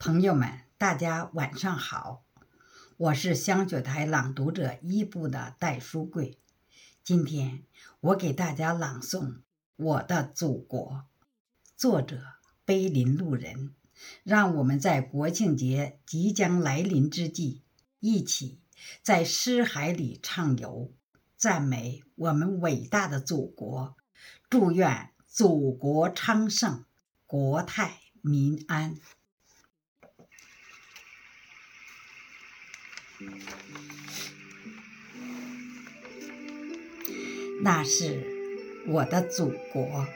朋友们，大家晚上好，我是香雪台朗读者一部的戴书贵。今天我给大家朗诵《我的祖国》，作者碑林路人。让我们在国庆节即将来临之际，一起在诗海里畅游，赞美我们伟大的祖国，祝愿祖国昌盛，国泰民安。那是我的祖国，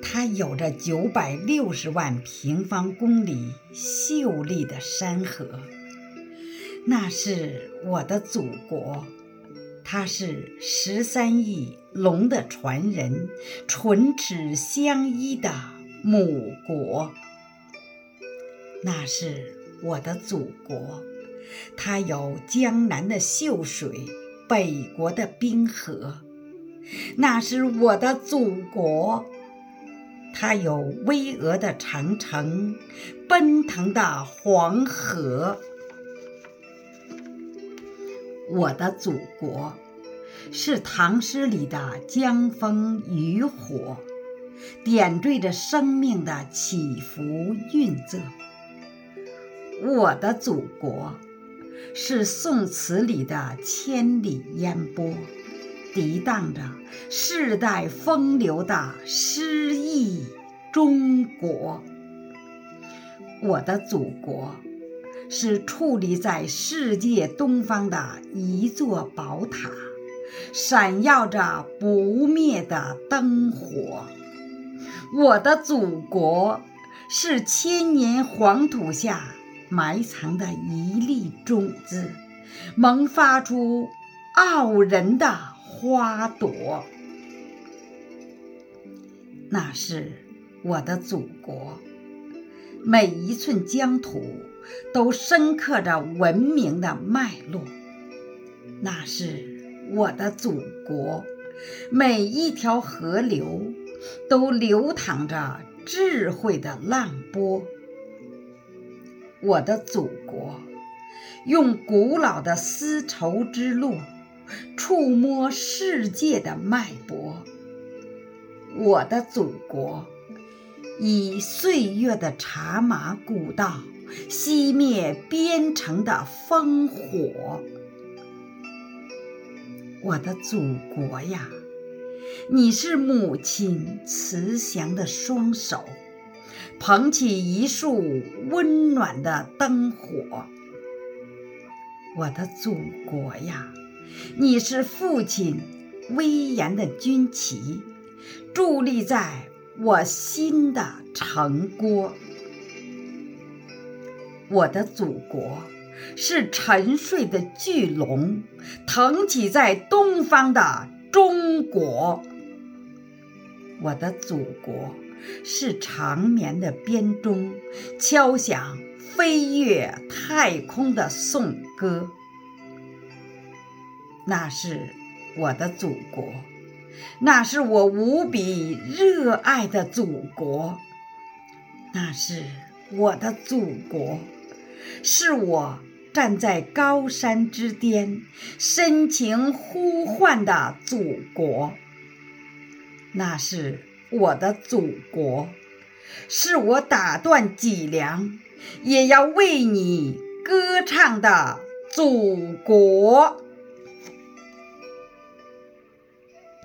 它有着九百六十万平方公里秀丽的山河。那是我的祖国，它是十三亿龙的传人，唇齿相依的母国。那是我的祖国。它有江南的秀水，北国的冰河，那是我的祖国；它有巍峨的长城，奔腾的黄河。我的祖国是唐诗里的江枫渔火，点缀着生命的起伏韵色。我的祖国。是宋词里的千里烟波，涤荡着世代风流的诗意中国。我的祖国，是矗立在世界东方的一座宝塔，闪耀着不灭的灯火。我的祖国，是千年黄土下。埋藏的一粒种子，萌发出傲人的花朵。那是我的祖国，每一寸疆土都深刻着文明的脉络。那是我的祖国，每一条河流都流淌着智慧的浪波。我的祖国，用古老的丝绸之路触摸世界的脉搏。我的祖国，以岁月的茶马古道熄灭边城的烽火。我的祖国呀，你是母亲慈祥的双手。捧起一束温暖的灯火，我的祖国呀，你是父亲威严的军旗，伫立在我心的城郭。我的祖国是沉睡的巨龙，腾起在东方的中国。我的祖国。是长眠的编钟，敲响飞越太空的颂歌。那是我的祖国，那是我无比热爱的祖国，那是我的祖国，是我站在高山之巅深情呼唤的祖国，那是。我的祖国，是我打断脊梁也要为你歌唱的祖国。